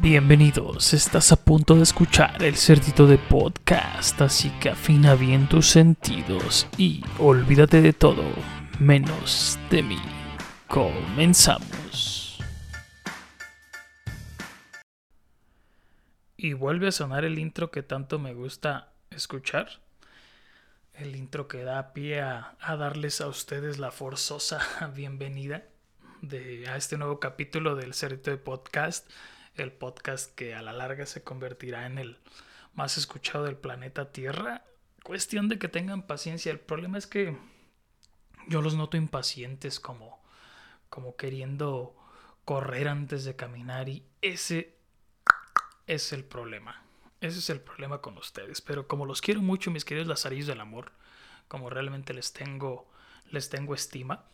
Bienvenidos, estás a punto de escuchar el cerdito de podcast, así que afina bien tus sentidos y olvídate de todo, menos de mí. Comenzamos. Y vuelve a sonar el intro que tanto me gusta escuchar. El intro que da pie a, darles a ustedes la forzosa bienvenida de, a este nuevo capítulo del cerdito de podcast el podcast que a la larga se convertirá en el más escuchado del planeta Tierra. Cuestión de que tengan paciencia. El problema es que yo los noto impacientes como, como queriendo correr antes de caminar y ese es el problema. Ese es el problema con ustedes. Pero como los quiero mucho, mis queridos lazarillos del amor, como realmente les tengo, les tengo estima,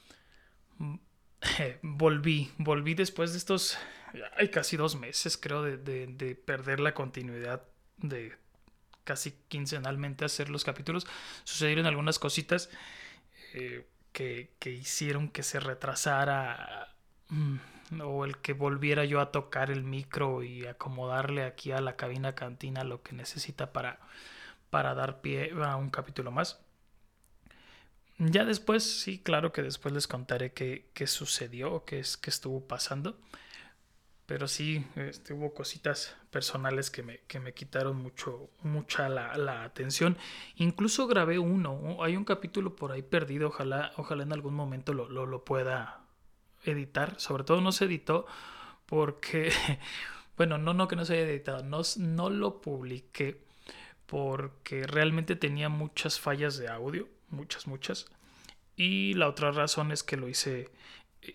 volví, volví después de estos, hay casi dos meses creo, de, perder la continuidad de casi quincenalmente hacer los capítulos. Sucedieron algunas cositas eh, que, hicieron que se retrasara mm, o el que volviera yo a tocar el micro y acomodarle aquí a la cabina cantina lo que necesita para, para dar pie a un capítulo más. Ya después, sí, claro que después les contaré qué, qué sucedió, qué, es, qué estuvo pasando. Pero sí, este, hubo cositas personales que me, que me quitaron mucho, mucha la, la, atención. Incluso grabé uno. Hay un capítulo por ahí perdido. Ojalá, ojalá en algún momento lo, lo, lo pueda editar. Sobre todo no se editó porque, bueno, no, no que no se haya editado. No, no lo publiqué porque realmente tenía muchas fallas de audio muchas, muchas. Y la otra razón es que lo hice,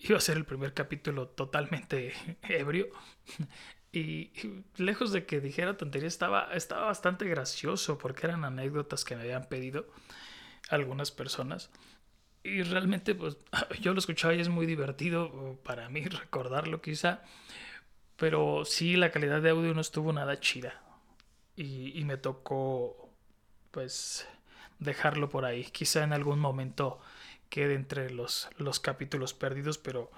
iba a ser el primer capítulo totalmente ebrio. Y lejos de que dijera tontería, estaba, estaba bastante gracioso porque eran anécdotas que me habían pedido algunas personas. Y realmente, pues yo lo escuchaba y es muy divertido para mí recordarlo quizá. Pero sí, la calidad de audio no estuvo nada chida. Y, y me tocó, pues, dejarlo por ahí. Quizá en algún momento quede entre los, los capítulos perdidos, pero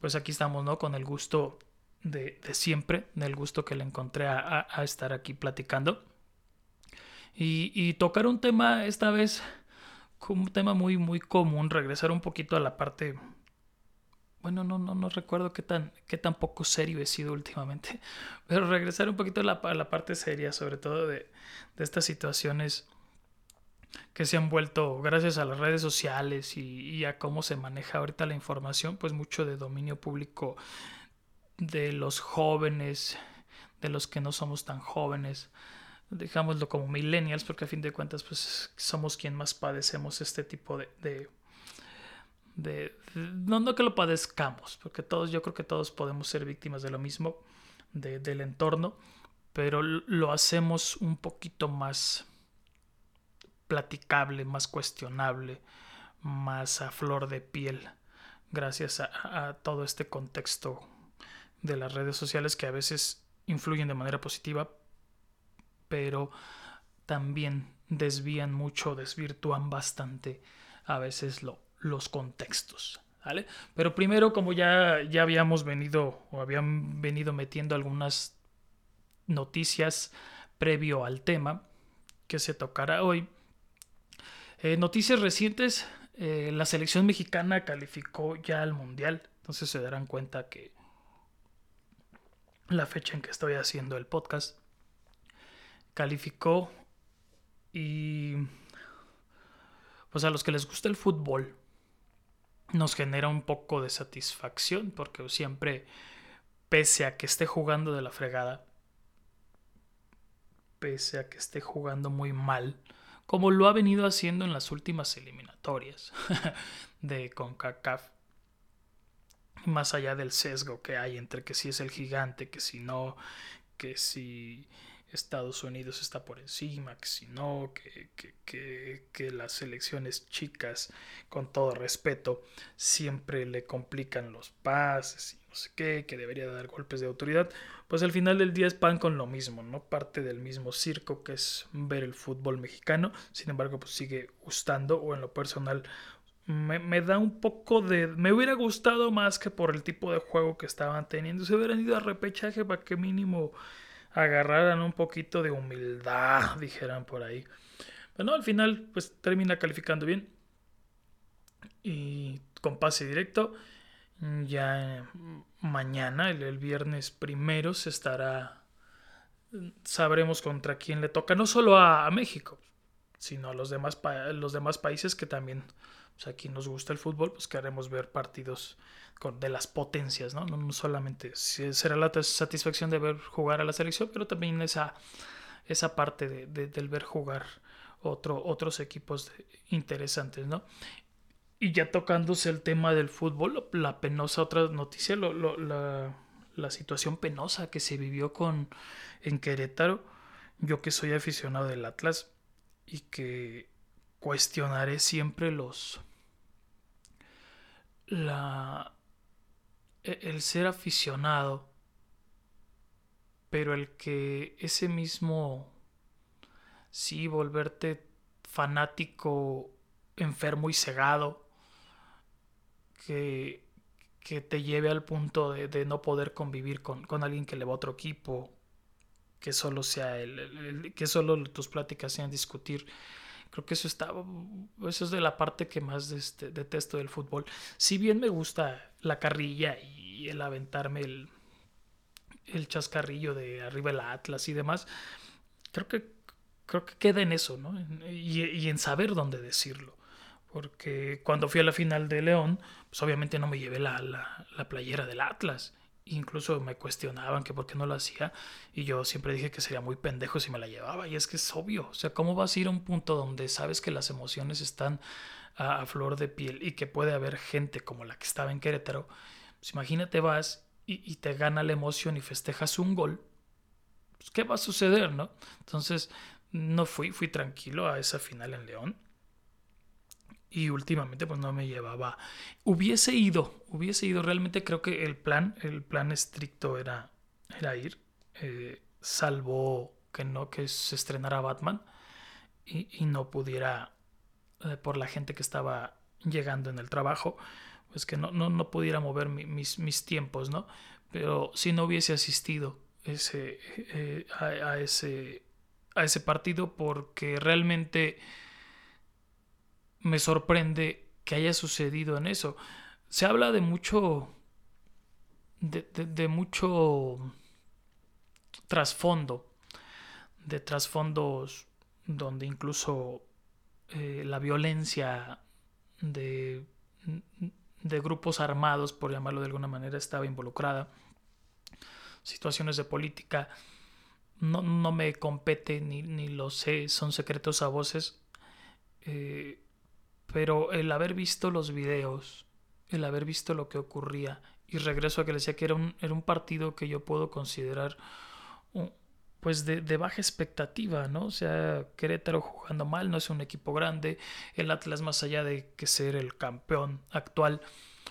pues aquí estamos, ¿no? Con el gusto de, de siempre, del gusto que le encontré a, a, estar aquí platicando. Y, y, tocar un tema esta vez, un tema muy, muy común, regresar un poquito a la parte... Bueno, no, no, no recuerdo qué tan, qué tan poco serio he sido últimamente, pero regresar un poquito a la, a la parte seria, sobre todo de, de estas situaciones que se han vuelto, gracias a las redes sociales y, a cómo se maneja ahorita la información, pues mucho de dominio público de los jóvenes, de los que no somos tan jóvenes, dejámoslo como millennials, porque a fin de cuentas, pues somos quien más padecemos este tipo de, de, de, no, no que lo padezcamos, porque todos, yo creo que todos podemos ser víctimas de lo mismo, del entorno, pero lo hacemos un poquito más platicable, más cuestionable, más a flor de piel, gracias a, todo este contexto de las redes sociales que a veces influyen de manera positiva, pero también desvían mucho, desvirtúan bastante a veces lo, los contextos. ¿vale? Pero primero, como ya, ya habíamos venido o habían venido metiendo algunas noticias previo al tema que se tocará hoy, eh, noticias recientes, eh, la selección mexicana calificó ya al Mundial, entonces se darán cuenta que la fecha en que estoy haciendo el podcast calificó y pues a los que les gusta el fútbol nos genera un poco de satisfacción porque siempre pese a que esté jugando de la fregada pese a que esté jugando muy mal como lo ha venido haciendo en las últimas eliminatorias de CONCACAF. Más allá del sesgo que hay entre que si es el gigante, que si no, que si Estados Unidos está por encima, que si no, que, que, que, las elecciones chicas, con todo respeto, siempre le complican los pases y no sé qué, que debería dar golpes de autoridad, pues al final del día es pan con lo mismo, ¿no? Parte del mismo circo que es ver el fútbol mexicano, sin embargo, pues sigue gustando o en lo personal me, da un poco de... Me hubiera gustado más que por el tipo de juego que estaban teniendo. Se hubieran ido a repechaje para que mínimo agarraran un poquito de humildad, dijeran por ahí. Pero no, al final pues termina calificando bien. Y con pase directo. Ya mañana, el, viernes primero, se estará... Sabremos contra quién le toca. No solo a, México, sino a los demás, los demás países que también pues aquí nos gusta el fútbol, pues queremos ver partidos con, de las potencias, ¿no? ¿no? solamente será la satisfacción de ver jugar a la selección, pero también esa, esa parte de, del ver jugar otro, otros equipos interesantes, ¿no? Y ya tocándose el tema del fútbol, la penosa otra noticia, la, la situación penosa que se vivió con en Querétaro, yo que soy aficionado del Atlas y que cuestionaré siempre los la e, el ser aficionado pero el que ese mismo sí volverte fanático enfermo y cegado que, que te lleve al punto de, no poder convivir con, con, alguien que le va a otro equipo que solo sea el, que solo tus pláticas sean discutir Creo que eso está, eso es de la parte que más este, detesto del fútbol. Si bien me gusta la carrilla y el aventarme el, el chascarrillo de arriba el Atlas y demás, creo que, creo que queda en eso, ¿no? Y, y en saber dónde decirlo porque cuando fui a la final de León, pues obviamente no me llevé la, la, la, playera del Atlas incluso me cuestionaban que por qué no lo hacía y yo siempre dije que sería muy pendejo si me la llevaba y es que es obvio, o sea, ¿cómo vas a ir a un punto donde sabes que las emociones están a, flor de piel y que puede haber gente como la que estaba en Querétaro? Pues imagínate vas y, te gana la emoción y festejas un gol, pues ¿qué va a suceder, no? Entonces, no fui, fui tranquilo a esa final en León y últimamente pues no me llevaba. Hubiese ido, hubiese ido. Realmente creo que el plan, el plan estricto era, era ir, eh, salvo que no, que se estrenara Batman y, y no pudiera, eh, por la gente que estaba llegando en el trabajo, pues que no, no, no pudiera mover mis, mis tiempos, ¿no? Pero si no hubiese asistido ese, eh, a, ese, a ese partido porque realmente me sorprende que haya sucedido en eso. Se habla de mucho. de, mucho trasfondo. De trasfondos donde incluso eh, la violencia de, de grupos armados, por llamarlo de alguna manera, estaba involucrada. Situaciones de política. No, no me compete ni, ni lo sé, son secretos a voces. Eh, pero el haber visto los videos, el haber visto lo que ocurría, y regreso a que le decía que era un, era un partido que yo puedo considerar pues de, baja expectativa, ¿no? O sea, Querétaro jugando mal, no es un equipo grande, el Atlas más allá de que ser el campeón actual,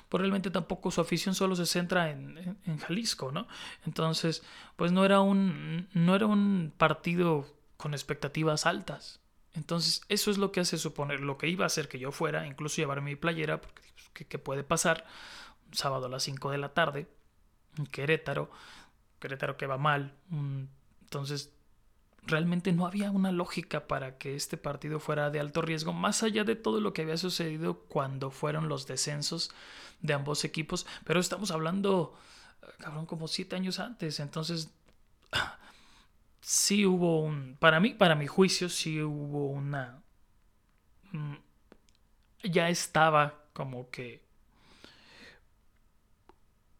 pues realmente tampoco su afición solo se centra en, en, Jalisco, ¿no? Entonces, pues no era un, no era un partido con expectativas altas. Entonces, eso es lo que hace suponer, lo que iba a hacer que yo fuera, incluso llevarme mi playera, porque pues, ¿qué, puede pasar? Un sábado a las 5 de la tarde, en Querétaro, Querétaro que va mal. Entonces, realmente no había una lógica para que este partido fuera de alto riesgo, más allá de todo lo que había sucedido cuando fueron los descensos de ambos equipos. Pero estamos hablando, cabrón, como siete años antes. Entonces, sí hubo un, para mí, para mi juicio, sí hubo una, mm, ya estaba como que,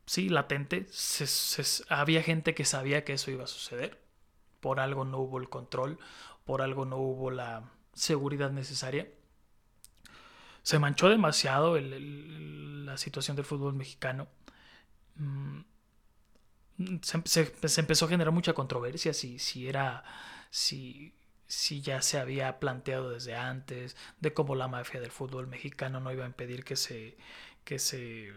sí, latente, había gente que sabía que eso iba a suceder, por algo no hubo el control, por algo no hubo la seguridad necesaria. Se manchó demasiado la situación del fútbol mexicano. Mm, se, empezó a generar mucha controversia si, si era, si, si ya se había planteado desde antes, de cómo la mafia del fútbol mexicano no iba a impedir que se, que se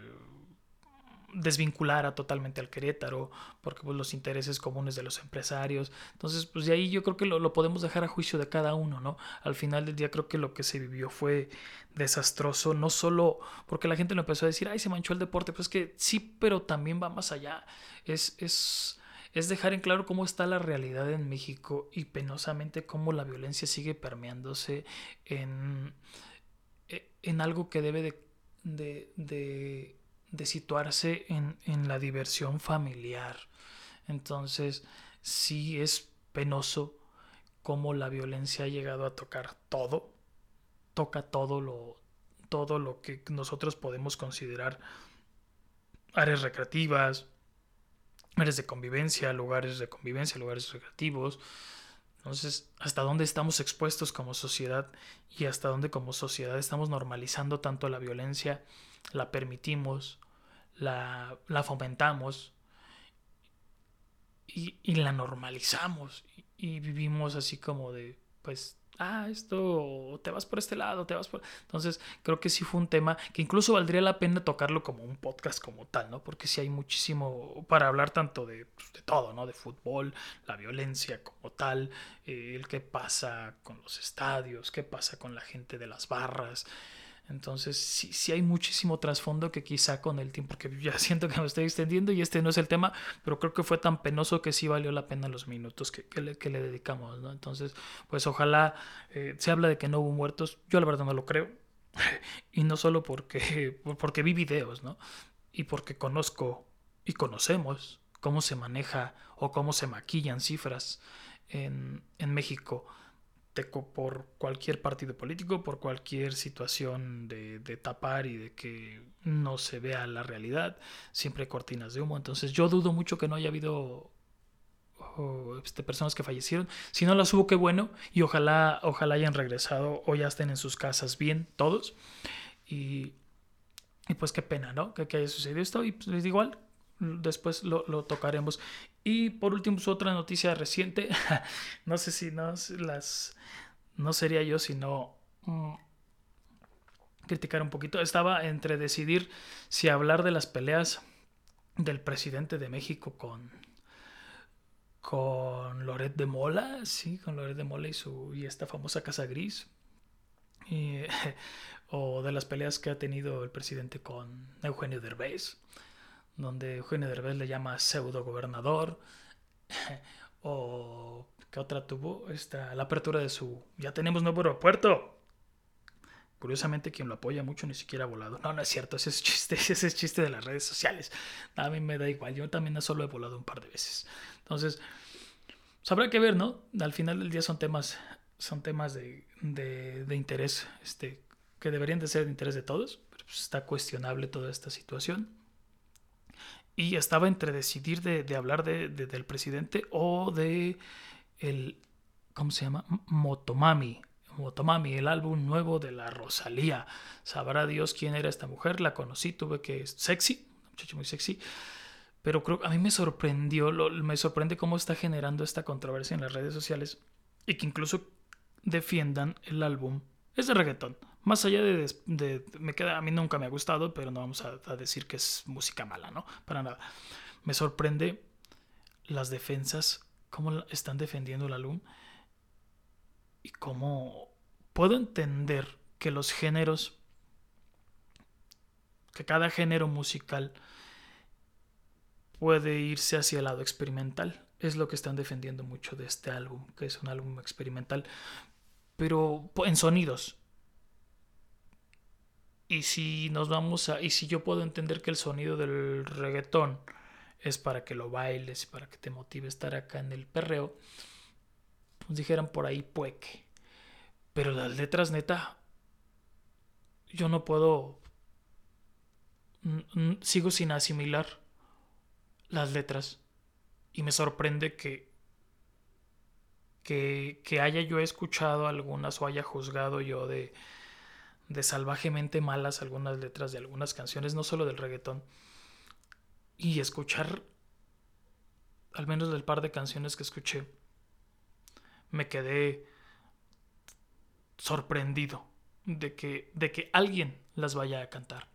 desvinculara totalmente al Querétaro, porque pues, los intereses comunes de los empresarios. Entonces, pues de ahí yo creo que lo, lo, podemos dejar a juicio de cada uno, ¿no? Al final del día creo que lo que se vivió fue desastroso, no solo porque la gente lo empezó a decir, ay, se manchó el deporte, pues que sí, pero también va más allá. Es, es, es dejar en claro cómo está la realidad en México y penosamente cómo la violencia sigue permeándose en, e, en algo que debe de, de, de de situarse en, en la diversión familiar. Entonces, sí es penoso cómo la violencia ha llegado a tocar todo, toca todo lo, todo lo que nosotros podemos considerar áreas recreativas, áreas de convivencia, lugares de convivencia, lugares recreativos. Entonces, ¿hasta dónde estamos expuestos como sociedad y hasta dónde como sociedad estamos normalizando tanto la violencia, la permitimos, la, la fomentamos y, y, la normalizamos y, vivimos así como de, pues, ah, esto, te vas por este lado, te vas por... Entonces, creo que sí fue un tema que incluso valdría la pena tocarlo como un podcast como tal, ¿no? Porque sí hay muchísimo para hablar tanto de, pues, de todo, ¿no? De fútbol, la violencia como tal, eh, el qué pasa con los estadios, qué pasa con la gente de las barras. Entonces, sí, sí hay muchísimo trasfondo que quizá con el tiempo, porque ya siento que me estoy extendiendo y este no es el tema, pero creo que fue tan penoso que sí valió la pena los minutos que, que, le, dedicamos, ¿no? Entonces, pues ojalá eh, se habla de que no hubo muertos, yo la verdad no lo creo, y no solo porque, porque vi videos, ¿no? Y porque conozco y conocemos cómo se maneja o cómo se maquillan cifras en, en México por cualquier partido político, por cualquier situación de, tapar y de que no se vea la realidad, siempre cortinas de humo. Entonces yo dudo mucho que no haya habido oh, este, personas que fallecieron. Si no las hubo, qué bueno. Y ojalá, ojalá hayan regresado o ya estén en sus casas bien todos. Y, y pues qué pena, ¿no? Que, que haya sucedido esto. Y pues igual, después lo, lo, tocaremos. Y por último, pues, otra noticia reciente. no sé si no las. No sería yo sino. Mm, criticar un poquito. Estaba entre decidir si hablar de las peleas del presidente de México con. Con Loret de Mola, sí, con Loret de Mola y, su, y esta famosa Casa Gris. O de las peleas que ha tenido el presidente con Eugenio Derbez donde Eugenio Derbez le llama pseudo gobernador, o ¿qué otra tuvo? Esta, la apertura de su, ya tenemos nuevo aeropuerto. Curiosamente quien lo apoya mucho ni siquiera ha volado. No, no es cierto, ese es chiste, ese es chiste de las redes sociales. A mí me da igual, yo también solo he volado un par de veces. Entonces, pues habrá que ver, ¿no? Al final del día son temas, son temas de, de, de interés, este, que deberían de ser de interés de todos, pero pues está cuestionable toda esta situación y estaba entre decidir de, hablar de, de, del presidente o de el ¿cómo se llama? Motomami. Motomami, el álbum nuevo de la Rosalía. Sabrá Dios quién era esta mujer, la conocí, tuve que sexy, muchacha muy sexy. Pero creo a mí me sorprendió, me sorprende cómo está generando esta controversia en las redes sociales y que incluso defiendan el álbum. Es de reggaetón, más allá de, me queda, a mí nunca me ha gustado, pero no vamos a, a, decir que es música mala, ¿no? Para nada. Me sorprende las defensas, cómo están defendiendo el álbum y cómo puedo entender que los géneros, que cada género musical puede irse hacia el lado experimental. Es lo que están defendiendo mucho de este álbum, que es un álbum experimental, pero en sonidos, y si nos vamos a. Y si yo puedo entender que el sonido del reggaetón es para que lo bailes y para que te motive estar acá en el perreo, pues dijeran por ahí pueque. Pero las letras, neta, yo no puedo. Sigo sin asimilar las letras. Y me sorprende que, que, que haya yo escuchado algunas o haya juzgado yo de de salvajemente malas algunas letras de algunas canciones, no solo del reggaetón. Y escuchar, al menos del par de canciones que escuché, me quedé sorprendido de que, de que alguien las vaya a cantar.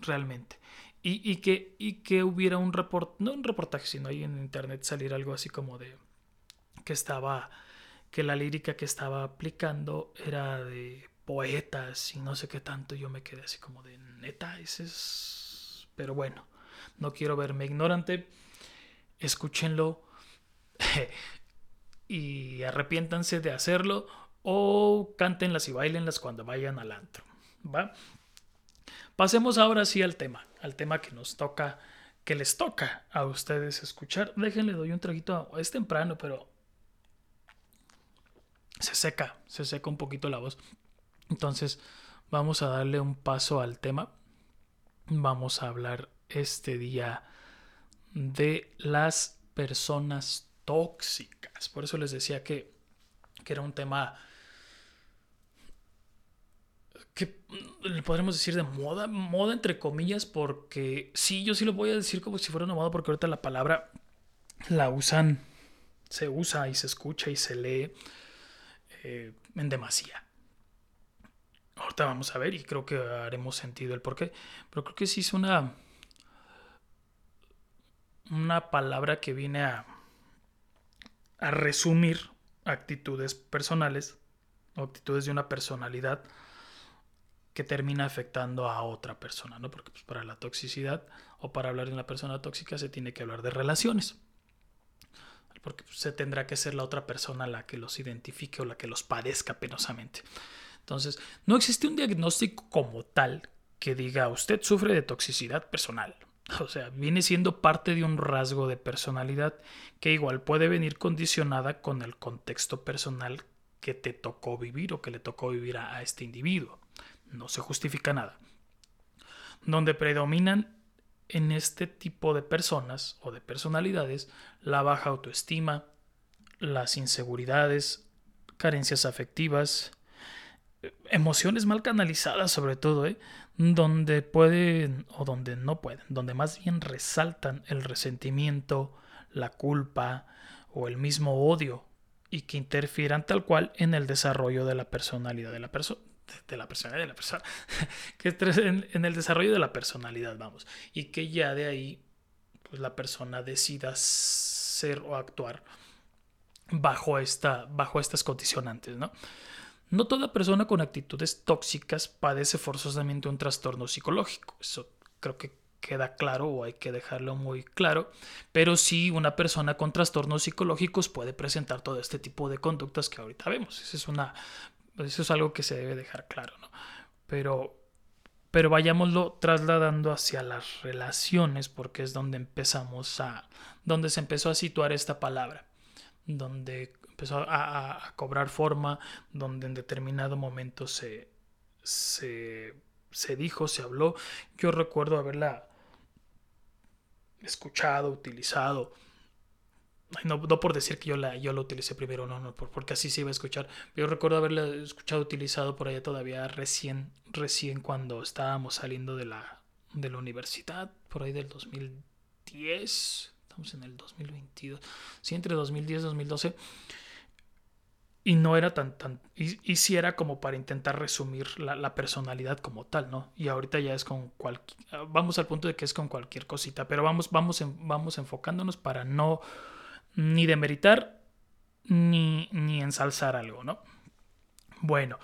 Realmente. y, que, y que hubiera un reporte, no un reportaje, sino ahí en internet salir algo así como de que estaba, que la lírica que estaba aplicando era de poetas y no sé qué tanto, yo me quedé así como de neta, ese es... Pero bueno, no quiero verme ignorante, escúchenlo y arrepiéntanse de hacerlo o cántenlas y bailenlas cuando vayan al antro, ¿va? Pasemos ahora sí al tema, al tema que nos toca, que les toca a ustedes escuchar. Déjenle, doy un traguito, es temprano, pero se seca, se seca un poquito la voz. Entonces, vamos a darle un paso al tema. Vamos a hablar este día de las personas tóxicas. Por eso les decía que, que era un tema que le podremos decir de moda, moda entre comillas, porque sí, yo sí lo voy a decir como si fuera una moda, porque ahorita la palabra la usan, se usa y se escucha y se lee eh, en demasía. Ahorita vamos a ver y creo que haremos sentido el por qué, pero creo que sí es una, una palabra que viene a, a resumir actitudes personales o actitudes de una personalidad que termina afectando a otra persona, ¿no? Porque pues, para la toxicidad o para hablar de una persona tóxica se tiene que hablar de relaciones. Porque se tendrá que ser la otra persona la que los identifique o la que los padezca penosamente. Entonces, no existe un diagnóstico como tal que diga usted sufre de toxicidad personal. O sea, viene siendo parte de un rasgo de personalidad que igual puede venir condicionada con el contexto personal que te tocó vivir o que le tocó vivir a este individuo no se justifica nada, donde predominan en este tipo de personas o de personalidades la baja autoestima, las inseguridades, carencias afectivas, emociones mal canalizadas sobre todo, ¿eh? donde pueden o donde no pueden, donde más bien resaltan el resentimiento, la culpa o el mismo odio y que interfieran tal cual en el desarrollo de la personalidad de la persona de la personalidad de la persona, que es en, el desarrollo de la personalidad, vamos, y que ya de ahí pues la persona decida ser o actuar bajo, esta, bajo estas condicionantes, ¿no? No toda persona con actitudes tóxicas padece forzosamente un trastorno psicológico, eso creo que queda claro o hay que dejarlo muy claro, pero sí una persona con trastornos psicológicos puede presentar todo este tipo de conductas que ahorita vemos. Esa es una eso es algo que se debe dejar claro, ¿no? Pero, pero vayámoslo trasladando hacia las relaciones, porque es donde empezamos a, donde se empezó a situar esta palabra, donde empezó a, cobrar forma, donde en determinado momento se, se, se dijo, se habló. Yo recuerdo haberla escuchado, utilizado no, por decir que yo la, yo la utilicé primero, no, no, porque así se iba a escuchar. Yo recuerdo haberla escuchado utilizado por allá todavía recién, recién cuando estábamos saliendo de la, de la universidad, por ahí del 2010, estamos en el 2022, sí, entre 2010 y 2012. Y no era tan, tan, y, y sí era como para intentar resumir la, la, personalidad como tal, ¿no? Y ahorita ya es con cualquier, vamos al punto de que es con cualquier cosita, pero vamos, vamos, vamos enfocándonos para no ni demeritar ni, ni ensalzar algo, ¿no? Bueno,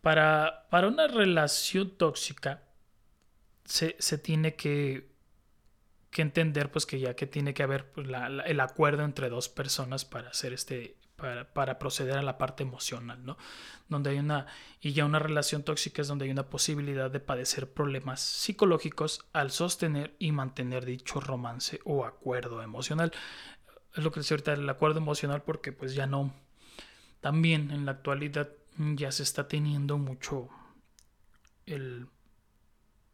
para, para una relación tóxica se, tiene que, que, entender pues que ya que tiene que haber pues, el acuerdo entre dos personas para hacer este para, proceder a la parte emocional, ¿no? Donde hay una, y ya una relación tóxica es donde hay una posibilidad de padecer problemas psicológicos al sostener y mantener dicho romance o acuerdo emocional es lo que decía ahorita, el acuerdo emocional, porque pues ya no, también en la actualidad ya se está teniendo mucho el,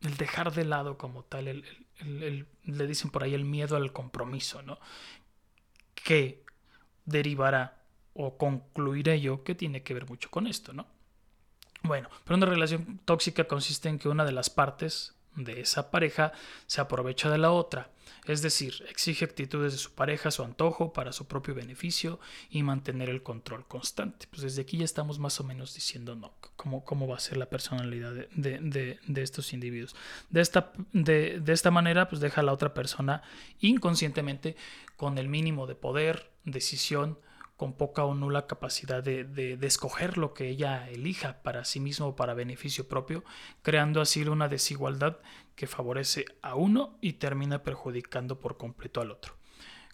el dejar de lado como tal, le dicen por ahí el miedo al compromiso, ¿no? Que derivará o concluiré yo que tiene que ver mucho con esto, ¿no? Bueno, pero una relación tóxica consiste en que una de las partes de esa pareja se aprovecha de la otra, es decir, exige actitudes de su pareja su antojo para su propio beneficio y mantener el control constante. Pues desde aquí ya estamos más o menos diciendo no, cómo, cómo va a ser la personalidad de, estos individuos. De esta, de, esta manera, pues deja a la otra persona inconscientemente con el mínimo de poder, decisión, con poca o nula capacidad de, de, escoger lo que ella elija para sí mismo o para beneficio propio, creando así una desigualdad que favorece a uno y termina perjudicando por completo al otro,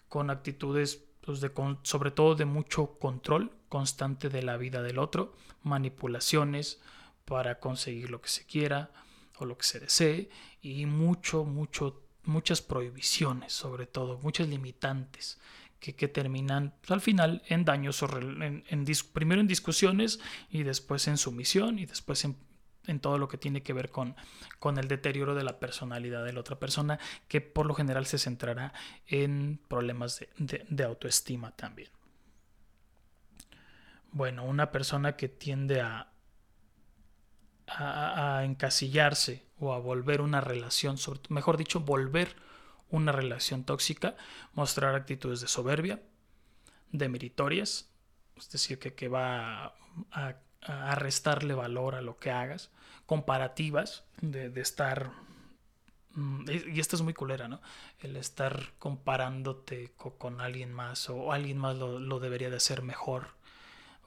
con actitudes pues, de, sobre todo de mucho control constante de la vida del otro, manipulaciones para conseguir lo que se quiera o lo que se desee y mucho, mucho, muchas prohibiciones sobre todo, muchas limitantes que, terminan pues, al final en daños, en, primero en discusiones y después en sumisión y después en, todo lo que tiene que ver con, con el deterioro de la personalidad de la otra persona, que por lo general se centrará en problemas de, autoestima también. Bueno, una persona que tiende a, a, encasillarse o a volver una relación, mejor dicho, volver una relación tóxica, mostrar actitudes de soberbia, de meritorias, es decir, que, que va a, restarle valor a lo que hagas, comparativas, de, de estar mm, y esto es muy culera, ¿no? El estar comparándote con, alguien más o alguien más lo, lo, debería de hacer mejor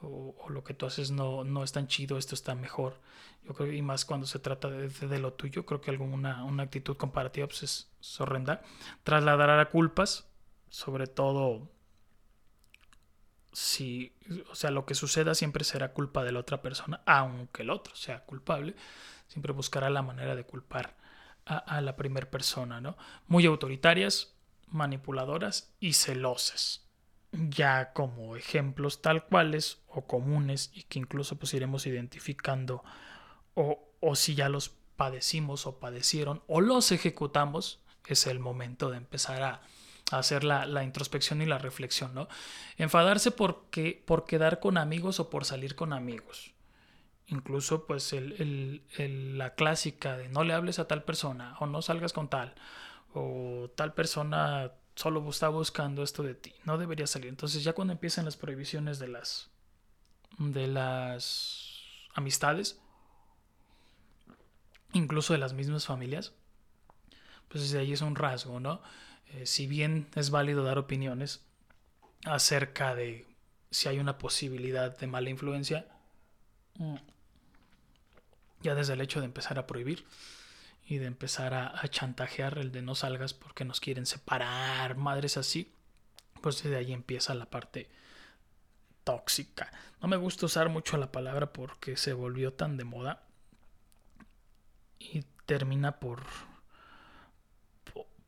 o, lo que tú haces no, no es tan chido, esto está mejor. Yo creo, y más cuando se trata de, lo tuyo, creo que alguna una actitud comparativa pues es, horrenda. Trasladar a culpas, sobre todo si, o sea, lo que suceda siempre será culpa de la otra persona, aunque el otro sea culpable, siempre buscará la manera de culpar a, a la primera persona, ¿no? Muy autoritarias, manipuladoras y celosas ya como ejemplos tal cuales o comunes y que incluso pues iremos identificando o, o si ya los padecimos o padecieron o los ejecutamos, es el momento de empezar a, hacer la, introspección y la reflexión, ¿no? Enfadarse porque, por quedar con amigos o por salir con amigos. Incluso pues el, el, la clásica de no le hables a tal persona o no salgas con tal o tal persona solo está buscando esto de ti, no debería salir. Entonces ya cuando empiezan las prohibiciones de las de las amistades, incluso de las mismas familias, pues desde ahí es un rasgo, ¿no? Eh, si bien es válido dar opiniones acerca de si hay una posibilidad de mala influencia, mm, ya desde el hecho de empezar a prohibir, y de empezar a, chantajear el de no salgas porque nos quieren separar, madres así, pues desde ahí empieza la parte tóxica. No me gusta usar mucho la palabra porque se volvió tan de moda y termina por,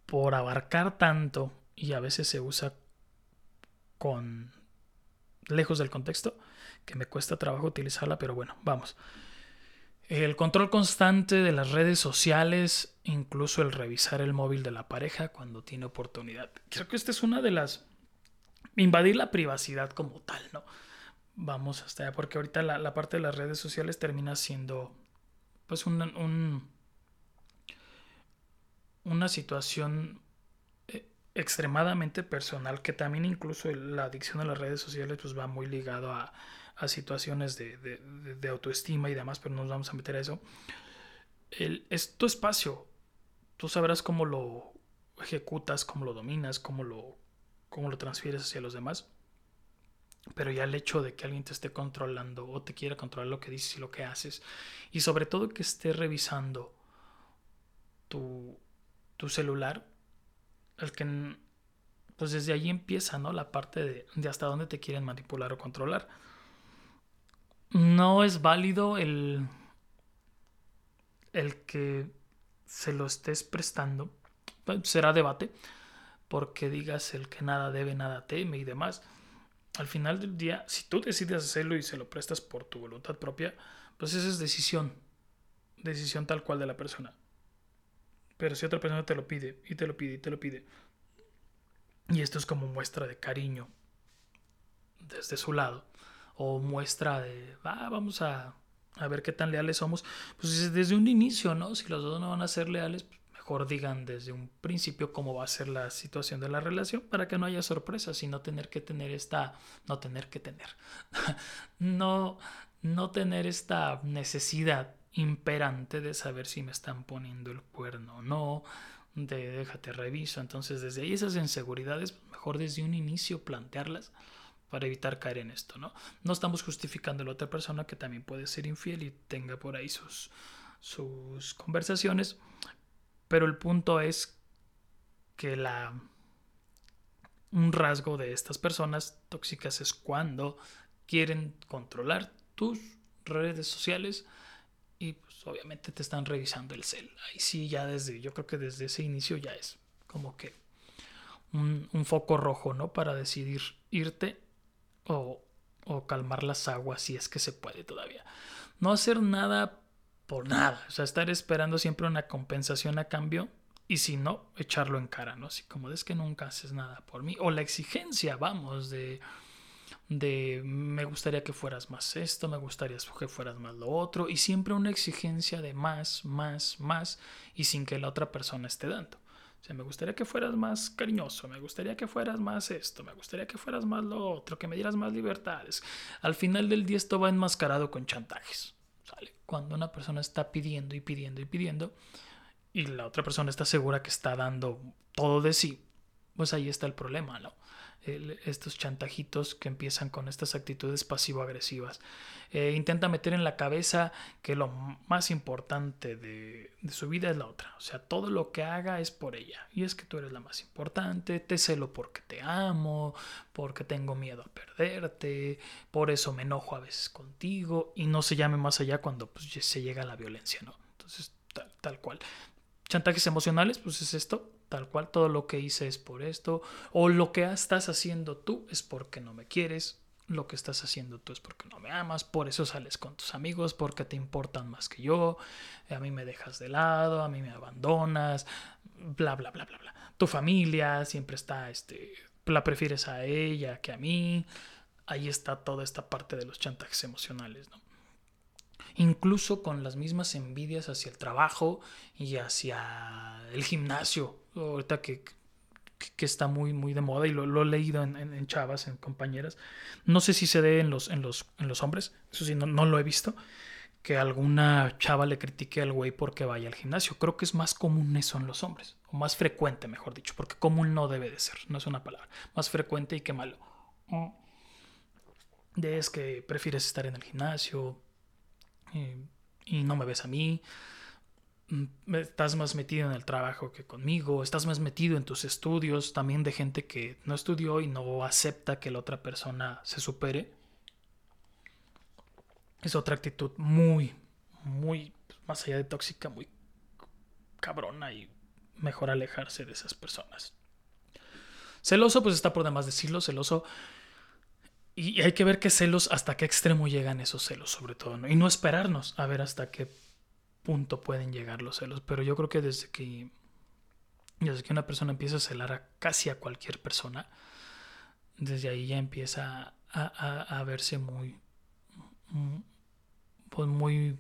por abarcar tanto y a veces se usa con lejos del contexto que me cuesta trabajo utilizarla, pero bueno, vamos. El control constante de las redes sociales, incluso el revisar el móvil de la pareja cuando tiene oportunidad. Creo que esta es una de las... Invadir la privacidad como tal, ¿no? Vamos hasta allá, porque ahorita la, parte de las redes sociales termina siendo pues un, una situación eh, extremadamente personal que también incluso la adicción a las redes sociales pues va muy ligado a, a situaciones de, de, autoestima y demás, pero no nos vamos a meter a eso. El, es tu espacio. Tú sabrás cómo lo ejecutas, cómo lo dominas, cómo lo, cómo lo transfieres hacia los demás. Pero ya el hecho de que alguien te esté controlando o te quiera controlar lo que dices y lo que haces, y sobre todo que esté revisando tu, tu celular, el que pues desde ahí empieza ¿no? la parte de, de hasta dónde te quieren manipular o controlar no es válido el, el que se lo estés prestando. Será debate, porque digas el que nada debe, nada teme y demás. Al final del día, si tú decides hacerlo y se lo prestas por tu voluntad propia, pues esa es decisión. Decisión tal cual de la persona. Pero si otra persona te lo pide, y te lo pide, y te lo pide, y esto es como muestra de cariño desde su lado, o muestra de, ah, vamos a a ver qué tan leales somos, pues desde un inicio, ¿no? Si los dos no van a ser leales, pues mejor digan desde un principio cómo va a ser la situación de la relación para que no haya sorpresas y no tener que tener esta, no tener que tener, no, no tener esta necesidad imperante de saber si me están poniendo el cuerno o no, de déjate reviso. Entonces, desde ahí esas inseguridades, mejor desde un inicio plantearlas para evitar caer en esto, ¿no? No estamos justificando a la otra persona que también puede ser infiel y tenga por ahí sus, sus conversaciones, pero el punto es que la un rasgo de estas personas tóxicas es cuando quieren controlar tus redes sociales y pues obviamente te están revisando el cel. Ahí sí ya desde, yo creo que desde ese inicio ya es como que un, foco rojo, ¿no? Para decidir irte o, calmar las aguas si es que se puede todavía. No hacer nada por nada, o sea, estar esperando siempre una compensación a cambio y si no, echarlo en cara, ¿no? Así como es que nunca haces nada por mí. O la exigencia, vamos, de, de me gustaría que fueras más esto, me gustaría que fueras más lo otro, y siempre una exigencia de más, más, más, y sin que la otra persona esté dando. O sea, me gustaría que fueras más cariñoso, me gustaría que fueras más esto, me gustaría que fueras más lo otro, que me dieras más libertades. Al final del día esto va enmascarado con chantajes. Cuando una persona está pidiendo y pidiendo y pidiendo y la otra persona está segura que está dando todo de sí, pues ahí está el problema, ¿no? Estos chantajitos que empiezan con estas actitudes pasivo-agresivas. Eh, intenta meter en la cabeza que lo más importante de, su vida es la otra. O sea, todo lo que haga es por ella. Y es que tú eres la más importante, te celo porque te amo, porque tengo miedo a perderte, por eso me enojo a veces contigo y no se llame más allá cuando pues, se llega a la violencia, ¿no? Entonces, tal, tal cual. Chantajes emocionales, pues es esto, tal cual todo lo que hice es por esto, o lo que estás haciendo tú es porque no me quieres, lo que estás haciendo tú es porque no me amas, por eso sales con tus amigos, porque te importan más que yo, a mí me dejas de lado, a mí me abandonas, bla, bla, bla, bla, bla. Tu familia siempre está, este, la prefieres a ella que a mí. Ahí está toda esta parte de los chantajes emocionales, ¿no? incluso con las mismas envidias hacia el trabajo y hacia el gimnasio, ahorita que, que está muy, muy de moda y lo, he leído en, en, chavas, en compañeras. No sé si se dé en los, en los, en los hombres, eso sí, no, no lo he visto, que alguna chava le critique al güey porque vaya al gimnasio. Creo que es más común eso en los hombres, o más frecuente, mejor dicho, porque común no debe de ser, no es una palabra, más frecuente y que malo. De es que prefieres estar en el gimnasio, y no me ves a mí, mm, estás más metido en el trabajo que conmigo, estás más metido en tus estudios, también de gente que no estudió y no acepta que la otra persona se supere. Es otra actitud muy, muy, más allá de tóxica, muy cabrona y mejor alejarse de esas personas. Celoso, pues está por demás decirlo, celoso y hay que ver qué celos, hasta qué extremo llegan esos celos, sobre todo. Y no esperarnos a ver hasta qué punto pueden llegar los celos. Pero yo creo que desde que, desde que una persona empieza a celar a casi a cualquier persona, desde ahí ya empieza a, verse muy, pues muy,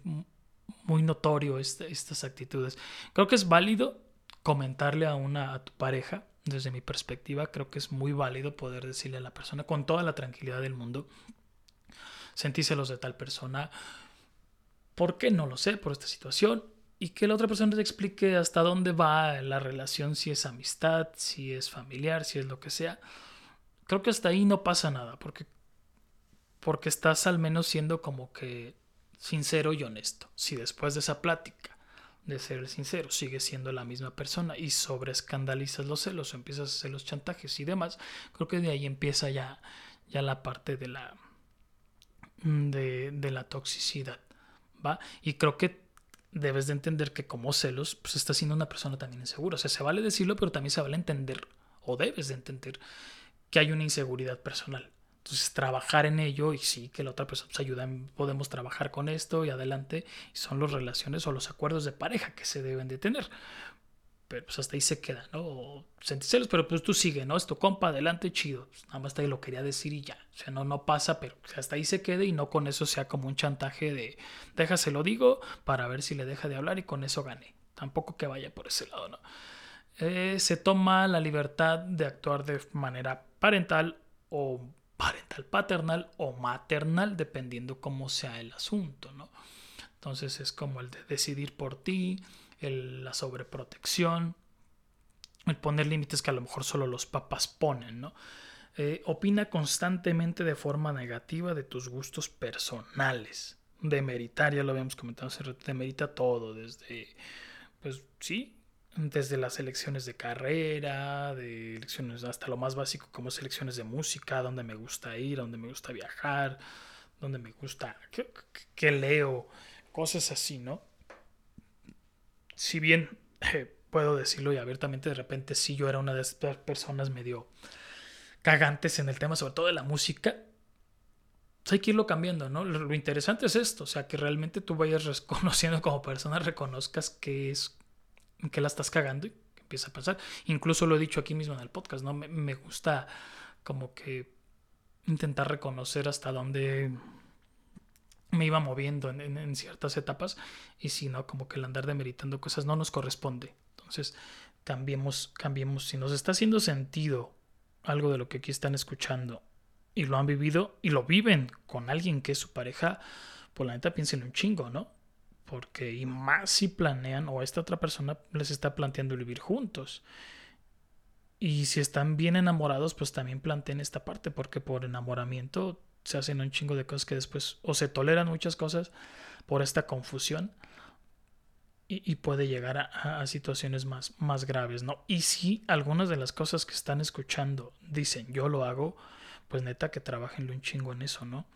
muy notorio este, estas actitudes. Creo que es válido comentarle a una a tu pareja desde mi perspectiva, creo que es muy válido poder decirle a la persona con toda la tranquilidad del mundo, sentí celos de tal persona, ¿por qué? No lo sé, por esta situación, y que la otra persona te explique hasta dónde va la relación, si es amistad, si es familiar, si es lo que sea. Creo que hasta ahí no pasa nada, porque, porque estás al menos siendo como que sincero y honesto. Si después de esa plática de ser sincero, sigue siendo la misma persona y sobreescandalizas los celos, empiezas a hacer los chantajes y demás, creo que de ahí empieza ya, ya la parte de la, de, de la toxicidad, Y creo que debes de entender que como celos, pues estás siendo una persona también insegura. O sea, se vale decirlo, pero también se vale entender, o debes de entender, que hay una inseguridad personal. Entonces, trabajar en ello y sí, que la otra persona nos ayuda, podemos trabajar con esto y adelante. Son las relaciones o los acuerdos de pareja que se deben de tener. Pero pues hasta ahí se queda, ¿no? O pero pues tú sigue, ¿no? Es tu compa, adelante, chido. Pues, nada más hasta ahí lo quería decir y ya. O sea, no, no pasa, pero hasta ahí se quede y no con eso sea como un chantaje de déjaselo digo para ver si le deja de hablar y con eso gane. Tampoco que vaya por ese lado, ¿no? Eh, se toma la libertad de actuar de manera parental o parental paternal o maternal, dependiendo cómo sea el asunto, ¿no? Entonces es como el de decidir por ti, la sobreprotección, el poner límites que a lo mejor solo los papás ponen, ¿no? Eh, opina constantemente de forma negativa de tus gustos personales. Demeritar, ya lo habíamos comentado hace rato, demerita todo, desde, pues sí, desde las elecciones de carrera, de elecciones hasta lo más básico como selecciones de música, donde me gusta ir, donde me gusta viajar, donde me gusta, que leo, cosas así, ¿no? Si bien eh, puedo decirlo y abiertamente, de repente sí yo era una de estas personas medio cagantes en el tema, sobre todo de la música, pues hay que irlo cambiando, ¿no? Lo, interesante es esto, o sea, que realmente tú vayas reconociendo como persona, reconozcas que es, que la estás cagando y empieza a pasar. Incluso lo he dicho aquí mismo en el podcast, ¿no? Me, me gusta como que intentar reconocer hasta dónde me iba moviendo en, ciertas etapas y si no, como que el andar demeritando cosas no nos corresponde. Entonces, cambiemos, cambiemos. Si nos está haciendo sentido algo de lo que aquí están escuchando y lo han vivido y lo viven con alguien que es su pareja, pues la neta piensen un chingo, ¿no? Porque, y más si planean o esta otra persona les está planteando vivir juntos. Y si están bien enamorados, pues también planteen esta parte, porque por enamoramiento se hacen un chingo de cosas que después o se toleran muchas cosas por esta confusión y, puede llegar a, situaciones más, más graves, ¿no? Y si algunas de las cosas que están escuchando dicen yo lo hago, pues neta que trabajenlo un chingo en eso, ¿no?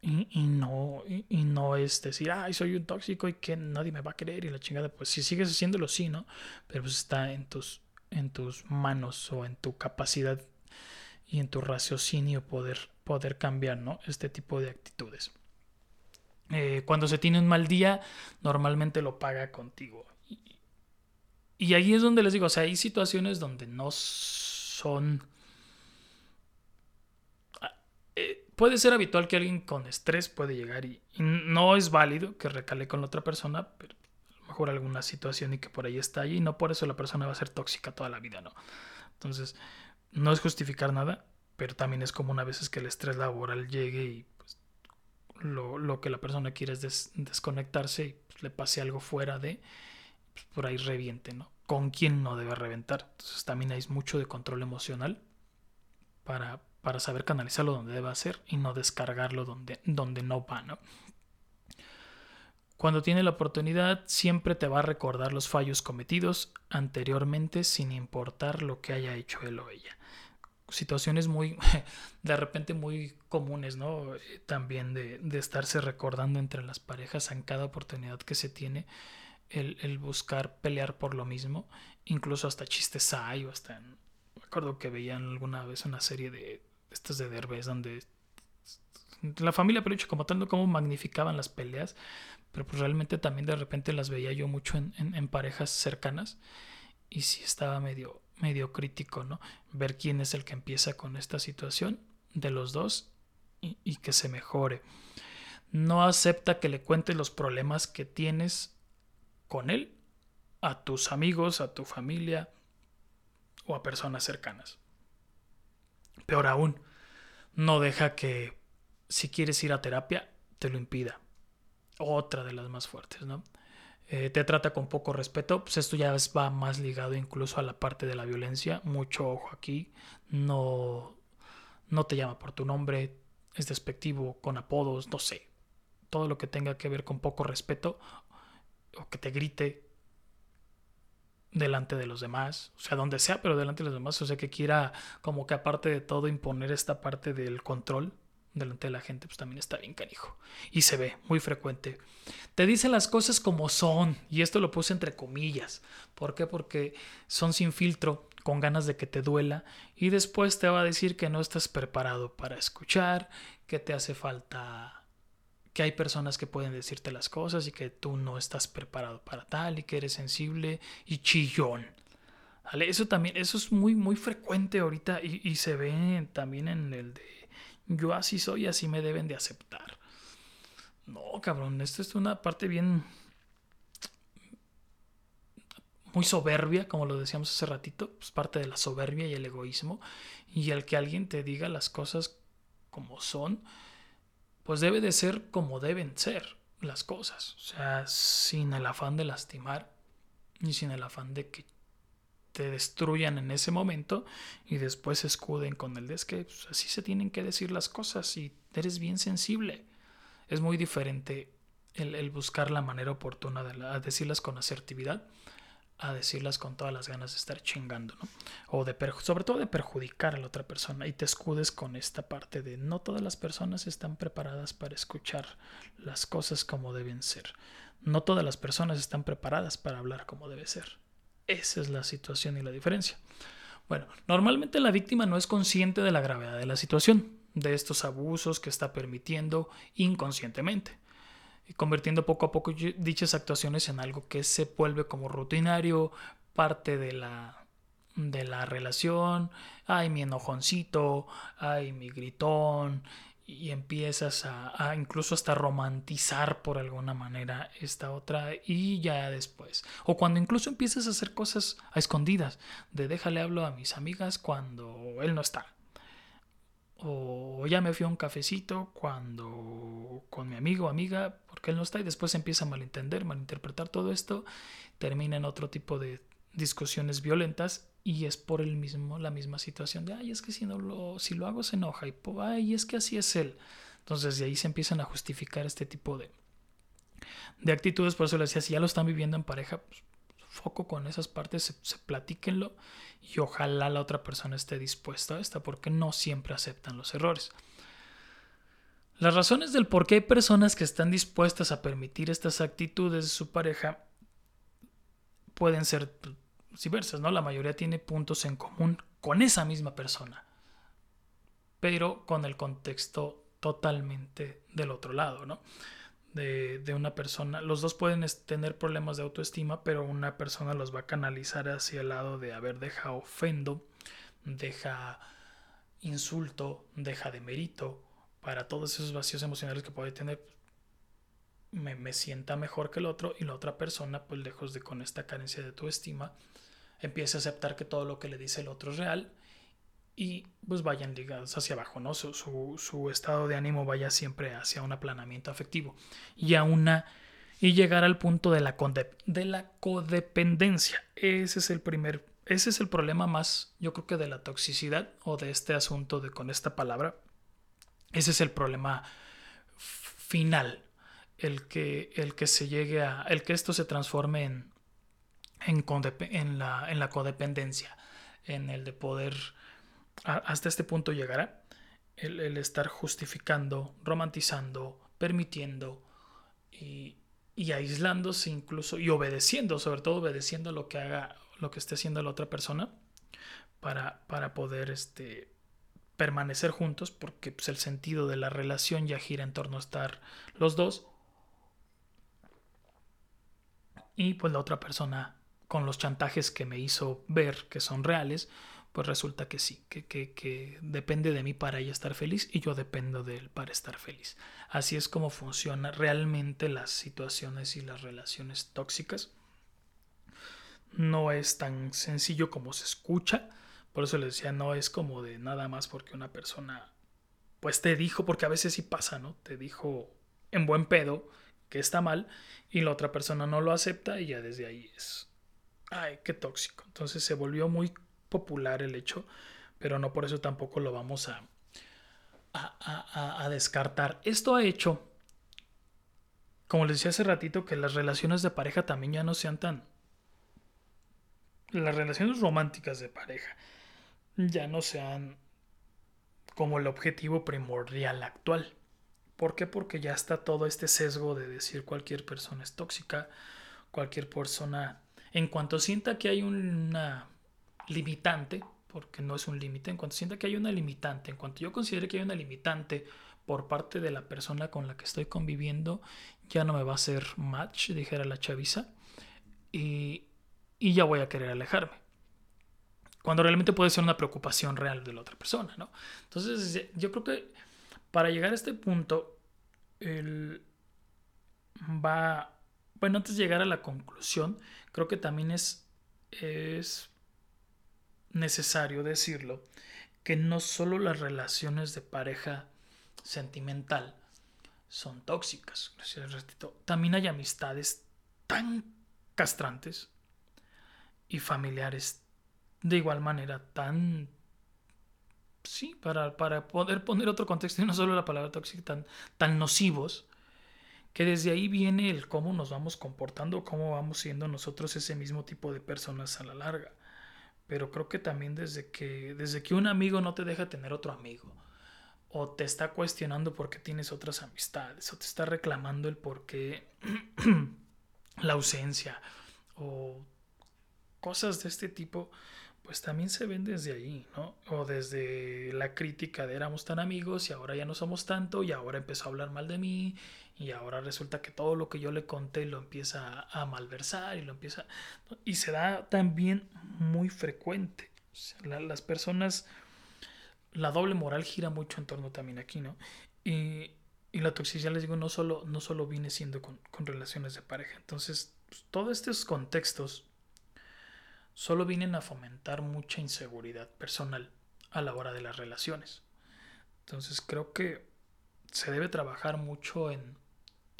Y, no, y, no es decir, ay, soy un tóxico y que nadie me va a querer y la chingada, pues si sigues haciéndolo, sí, ¿no? Pero pues está en tus, en tus manos o en tu capacidad y en tu raciocinio poder poder cambiar ¿no? este tipo de actitudes. Eh, cuando se tiene un mal día, normalmente lo paga contigo. Y, ahí es donde les digo, o sea, hay situaciones donde no son... Ah, eh, puede ser habitual que alguien con estrés puede llegar y, no es válido que recale con la otra persona, pero a lo mejor alguna situación y que por ahí está allí y no por eso la persona va a ser tóxica toda la vida, ¿no? Entonces, no es justificar nada, pero también es como una vez que el estrés laboral llegue y pues, lo, que la persona quiere es desconectarse y pues, le pase algo fuera de, pues, por ahí reviente, ¿no? ¿Con quién no debe reventar? Entonces también hay mucho de control emocional para, para saber canalizarlo donde debe hacer y no descargarlo donde, donde no va, ¿no? Cuando tiene la oportunidad, siempre te va a recordar los fallos cometidos anteriormente sin importar lo que haya hecho él o ella situaciones muy, de repente muy comunes, ¿no? También de, de, estarse recordando entre las parejas en cada oportunidad que se tiene, el, el, buscar pelear por lo mismo, incluso hasta chistes hay, o hasta, me acuerdo que veían alguna vez una serie de estas de Derbez donde la familia Peluche como tanto como magnificaban las peleas, pero pues realmente también de repente las veía yo mucho en, en, parejas cercanas y sí estaba medio, medio crítico, ¿no? Ver quién es el que empieza con esta situación de los dos y, que se mejore. No acepta que le cuentes los problemas que tienes con él a tus amigos, a tu familia o a personas cercanas. Peor aún, no deja que si quieres ir a terapia te lo impida. Otra de las más fuertes, ¿no? Eh, te trata con poco respeto, pues esto ya va más ligado incluso a la parte de la violencia. Mucho ojo aquí, no, no te llama por tu nombre, es despectivo, con apodos, no sé. Todo lo que tenga que ver con poco respeto o que te grite delante de los demás, o sea, donde sea, pero delante de los demás, o sea, que quiera como que aparte de todo imponer esta parte del control delante de la gente, pues también está bien canijo. Y se ve muy frecuente. Te dicen las cosas como son, y esto lo puse entre comillas. ¿Por qué? Porque son sin filtro, con ganas de que te duela, y después te va a decir que no estás preparado para escuchar, que te hace falta, que hay personas que pueden decirte las cosas y que tú no estás preparado para tal, y que eres sensible y chillón. ¿Vale? Eso también, eso es muy, muy frecuente ahorita y, y se ve también en el de yo así soy, así me deben de aceptar. No, cabrón, esto es una parte bien muy soberbia, como lo decíamos hace ratito, es pues parte de la soberbia y el egoísmo, y el que alguien te diga las cosas como son, pues debe de ser como deben ser las cosas, o sea, sin el afán de lastimar y sin el afán de que te destruyan en ese momento y después se escuden con el de es que pues, así se tienen que decir las cosas y eres bien sensible. Es muy diferente el, buscar la manera oportuna de decirlas con asertividad a decirlas con todas las ganas de estar chingando, ¿no? O de sobre todo de perjudicar a la otra persona y te escudes con esta parte de no todas las personas están preparadas para escuchar las cosas como deben ser. No todas las personas están preparadas para hablar como debe ser. Esa es la situación y la diferencia. Bueno, normalmente la víctima no es consciente de la gravedad de la situación, de estos abusos que está permitiendo inconscientemente convirtiendo poco a poco dichas actuaciones en algo que se vuelve como rutinario, parte de la, de la relación, ay mi enojoncito, ay mi gritón, y empiezas a, incluso hasta romantizar por alguna manera esta otra y ya después. O cuando incluso empiezas a hacer cosas a escondidas, de déjale hablo a mis amigas cuando él no está o ya me fui a un cafecito cuando con mi amigo o amiga, porque él no está, y después empieza a malentender, malinterpretar todo esto, termina en otro tipo de discusiones violentas y es por el mismo, la misma situación de, ay, es que si, no lo, si lo hago se enoja, y ay, es que así es él. Entonces de ahí se empiezan a justificar este tipo de, de actitudes, por eso le decía, si ya lo están viviendo en pareja, pues, foco con esas partes, se, se platíquenlo y ojalá la otra persona esté dispuesta a esta porque no siempre aceptan los errores. Las razones del por qué hay personas que están dispuestas a permitir estas actitudes de su pareja pueden ser diversas, ¿no? La mayoría tiene puntos en común con esa misma persona, pero con el contexto totalmente del otro lado, ¿no? de, una persona. Los dos pueden tener problemas de autoestima, pero una persona los va a canalizar hacia el lado de, haber deja ofendo, deja insulto, deja de mérito, para todos esos vacíos emocionales que puede tener. Me, me sienta mejor que el otro y la otra persona, pues lejos de con esta carencia de autoestima, empieza a aceptar que todo lo que le dice el otro es real y pues vayan ligados hacia abajo, ¿no? Su, su, estado de ánimo vaya siempre hacia un aplanamiento afectivo y a una y llegar al punto de la, de la codependencia. Ese es el primer, ese es el problema más, yo creo que de la toxicidad o de este asunto de con esta palabra. Ese es el problema final, el que, el que se llegue a, el que esto se transforme en, en, la, en la codependencia, en el de poder hasta este punto llegará el, estar justificando, romantizando, permitiendo y, aislándose incluso y obedeciendo, sobre todo obedeciendo lo que haga, lo que esté haciendo la otra persona para, para poder este, permanecer juntos, porque pues, el sentido de la relación ya gira en torno a estar los dos. Y pues la otra persona, con los chantajes que me hizo ver que son reales, pues resulta que sí, que, que, depende de mí para ella estar feliz y yo dependo de él para estar feliz. Así es como funcionan realmente las situaciones y las relaciones tóxicas. No es tan sencillo como se escucha, por eso les decía, no es como de nada más porque una persona pues te dijo, porque a veces sí pasa, ¿no? Te dijo en buen pedo que está mal y la otra persona no lo acepta y ya desde ahí es, ay, qué tóxico. Entonces se volvió muy popular el hecho, pero no por eso tampoco lo vamos a, a, descartar. Esto ha hecho, como les decía hace ratito, que las relaciones de pareja también ya no sean tan... Las relaciones románticas de pareja ya no sean como el objetivo primordial actual. ¿Por qué? Porque ya está todo este sesgo de decir cualquier persona es tóxica, cualquier persona, en cuanto sienta que hay una limitante, porque no es un límite, en cuanto sienta que hay una limitante, en cuanto yo considere que hay una limitante por parte de la persona con la que estoy conviviendo, ya no me va a hacer match, dijera la chaviza, y, ya voy a querer alejarme. cuando realmente puede ser una preocupación real de la otra persona, ¿no? Entonces, yo creo que para llegar a este punto, el va, bueno, antes de llegar a la conclusión, creo que también es, es necesario decirlo, que no solo las relaciones de pareja sentimental son tóxicas, también hay amistades tan castrantes y familiares de igual manera tan... Sí, para, para poder poner otro contexto y no solo la palabra tóxica, tan, tan nocivos, que desde ahí viene el cómo nos vamos comportando, cómo vamos siendo nosotros ese mismo tipo de personas a la larga. Pero creo que también desde que, desde que un amigo no te deja tener otro amigo, o te está cuestionando por qué tienes otras amistades, o te está reclamando el por qué la ausencia, o cosas de este tipo, pues también se ven desde ahí, ¿no? O desde la crítica de éramos tan amigos y ahora ya no somos tanto y ahora empezó a hablar mal de mí y ahora resulta que todo lo que yo le conté lo empieza a malversar y lo empieza... Y se da también muy frecuente. las personas... La doble moral gira mucho en torno también aquí, ¿no? Y, y la toxicidad, les digo, no solo, no solo viene siendo con, con relaciones de pareja. Entonces, pues, todos estos contextos solo vienen a fomentar mucha inseguridad personal a la hora de las relaciones. Entonces creo que se debe trabajar mucho en,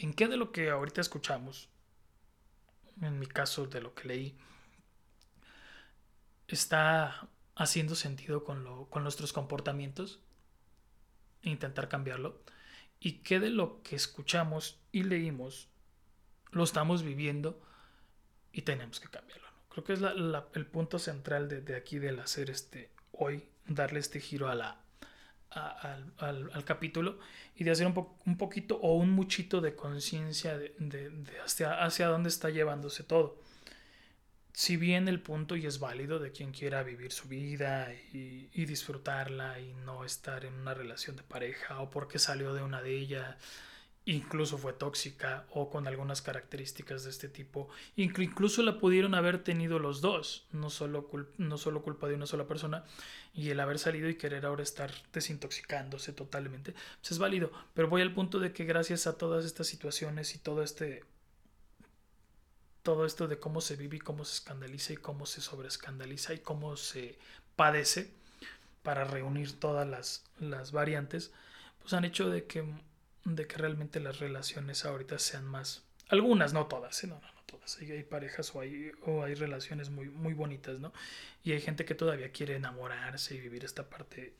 en qué de lo que ahorita escuchamos, en mi caso de lo que leí, está haciendo sentido con, lo, con nuestros comportamientos e intentar cambiarlo. Y qué de lo que escuchamos y leímos lo estamos viviendo y tenemos que cambiarlo. Creo que es el punto central de, aquí del hacer este hoy, darle este giro a la, al, capítulo y de hacer un, un, poquito o un muchito de conciencia de, hacia, hacia dónde está llevándose todo. Si bien el punto y es válido de quien quiera vivir su vida y, y disfrutarla y no estar en una relación de pareja o porque salió de una de ellas incluso fue tóxica o con algunas características de este tipo. Incluso la pudieron haber tenido los dos, no solo, no solo culpa de una sola persona, y el haber salido y querer ahora estar desintoxicándose totalmente, pues es válido. Pero voy al punto de que gracias a todas estas situaciones y todo este... Todo esto de cómo se vive y cómo se escandaliza y cómo se sobreescandaliza y cómo se padece para reunir todas las, las variantes, pues han hecho de que de que realmente las relaciones ahorita sean más. Algunas, no todas, ¿eh? no, no, no todas. Hay, parejas o hay, o hay relaciones muy, muy bonitas, ¿no? Y hay gente que todavía quiere enamorarse y vivir esta parte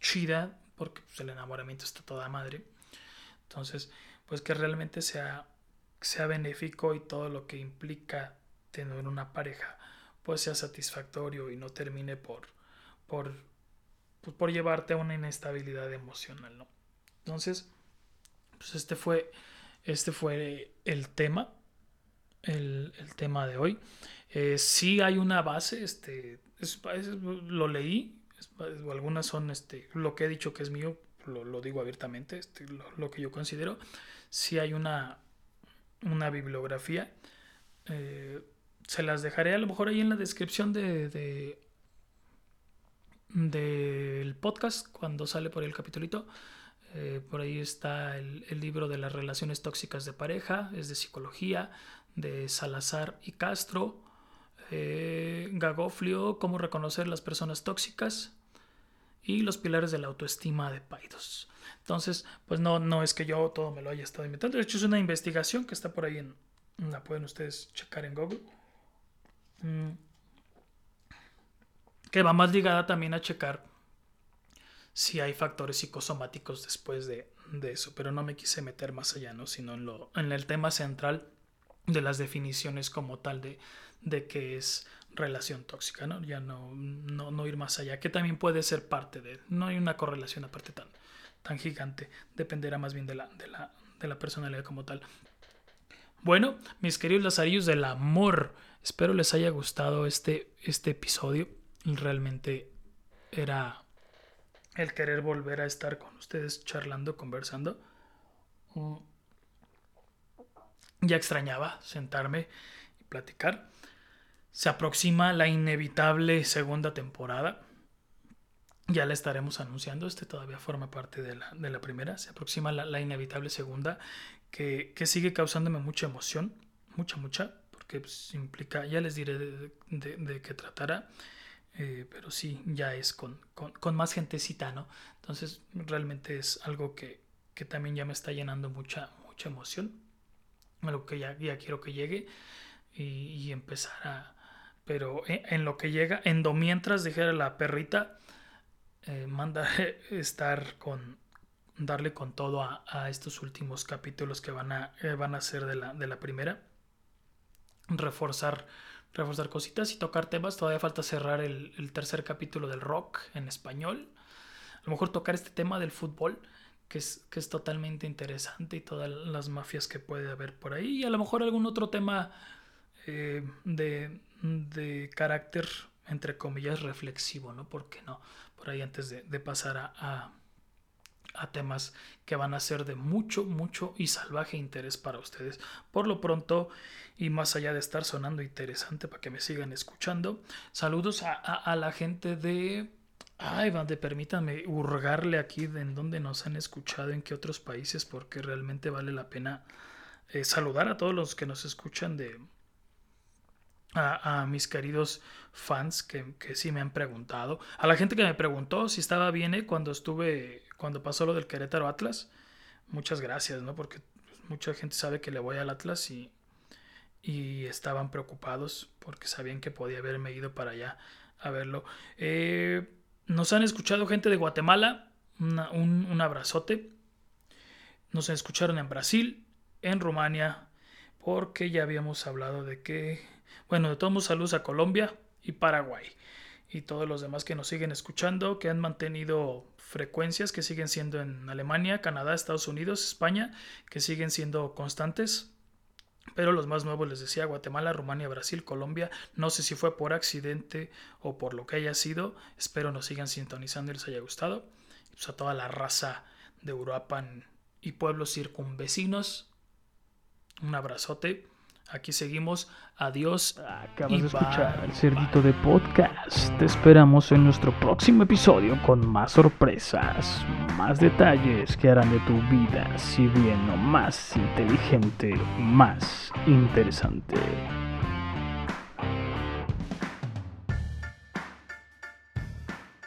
chida, porque pues, el enamoramiento está toda madre. Entonces, pues que realmente sea, sea benéfico y todo lo que implica tener una pareja, pues sea satisfactorio y no termine por, por, pues, por llevarte a una inestabilidad emocional, ¿no? Entonces, pues este fue, este fue el tema, el, tema de hoy. Eh, sí hay una base, este, lo leí, algunas son este, lo que he dicho que es mío, lo, digo abiertamente, este, lo, que yo considero. Sí hay una, una bibliografía. Eh, se las dejaré a lo mejor ahí en la descripción de, de del podcast cuando sale por el capitulito. Eh, por ahí está el, libro de las relaciones tóxicas de pareja, es de psicología, de Salazar y Castro. Eh, Gagoflio, cómo reconocer las personas tóxicas. Y los pilares de la autoestima de Paidos. Entonces, pues no, no es que yo todo me lo haya estado inventando. De hecho, es una investigación que está por ahí en. La pueden ustedes checar en Google. Mm. Que va más ligada también a checar si hay factores psicosomáticos después de, eso, pero no me quise meter más allá, ¿no? sino en, lo, en el tema central de las definiciones como tal de, de qué es relación tóxica, ¿no? Ya no, no, ir más allá, que también puede ser parte de, no hay una correlación aparte tan, tan gigante, dependerá más bien de la, de la, de la personalidad como tal. Bueno, mis queridos lazarillos del amor, espero les haya gustado este, este episodio. Realmente era el querer volver a estar con ustedes charlando, conversando. Mm. Ya extrañaba sentarme y platicar. Se aproxima la inevitable segunda temporada. Ya la estaremos anunciando. Este todavía forma parte de la, primera. Se aproxima la, inevitable segunda que, sigue causándome mucha emoción. Mucha, mucha. Porque pues, implica, ya les diré de, qué tratará. Eh, pero sí, ya es con, más gentecita, ¿no? Entonces realmente es algo que, también ya me está llenando mucha, mucha emoción. Algo que ya, ya quiero que llegue y, empezar a, pero en, lo que llega, en do mientras dijera la perrita, eh, manda estar con, darle con todo a, estos últimos capítulos que van a, eh, van a ser de la, de la primera. Reforzar, reforzar cositas y tocar temas. Todavía falta cerrar el, tercer capítulo del rock en español. A lo mejor tocar este tema del fútbol, que es, que es totalmente interesante y todas las mafias que puede haber por ahí. Y a lo mejor algún otro tema eh, de, de carácter, entre comillas, reflexivo, ¿no? ¿Por qué no? Por ahí antes de, pasar a, a, temas que van a ser de mucho, mucho y salvaje interés para ustedes. Por lo pronto, y más allá de estar sonando interesante para que me sigan escuchando, saludos a, la gente de... Ay, de permítanme hurgarle aquí de en dónde nos han escuchado, en qué otros países, porque realmente vale la pena eh, saludar a todos los que nos escuchan de, a, mis queridos fans que, que, sí me han preguntado. A la gente que me preguntó si estaba bien ¿eh? cuando estuve, cuando pasó lo del Querétaro Atlas. Muchas gracias, ¿no? Porque mucha gente sabe que le voy al Atlas y, y estaban preocupados porque sabían que podía haberme ido para allá a verlo. Eh, nos han escuchado gente de Guatemala, un, un abrazote. Nos escucharon en Brasil, en Rumania, porque ya habíamos hablado de que bueno, de todos modos, saludos a Colombia y Paraguay y todos los demás que nos siguen escuchando, que han mantenido frecuencias que siguen siendo en Alemania, Canadá, Estados Unidos, España, que siguen siendo constantes. Pero los más nuevos les decía Guatemala, Rumania, Brasil, Colombia. No sé si fue por accidente o por lo que haya sido. Espero nos sigan sintonizando y les haya gustado. Pues a toda la raza de Europa y pueblos circunvecinos. Un abrazote. Aquí seguimos. Adiós. Acabas de escuchar el cerdito de podcast. Te esperamos en nuestro próximo episodio con más sorpresas, más detalles que harán de tu vida, si bien no más inteligente, más interesante.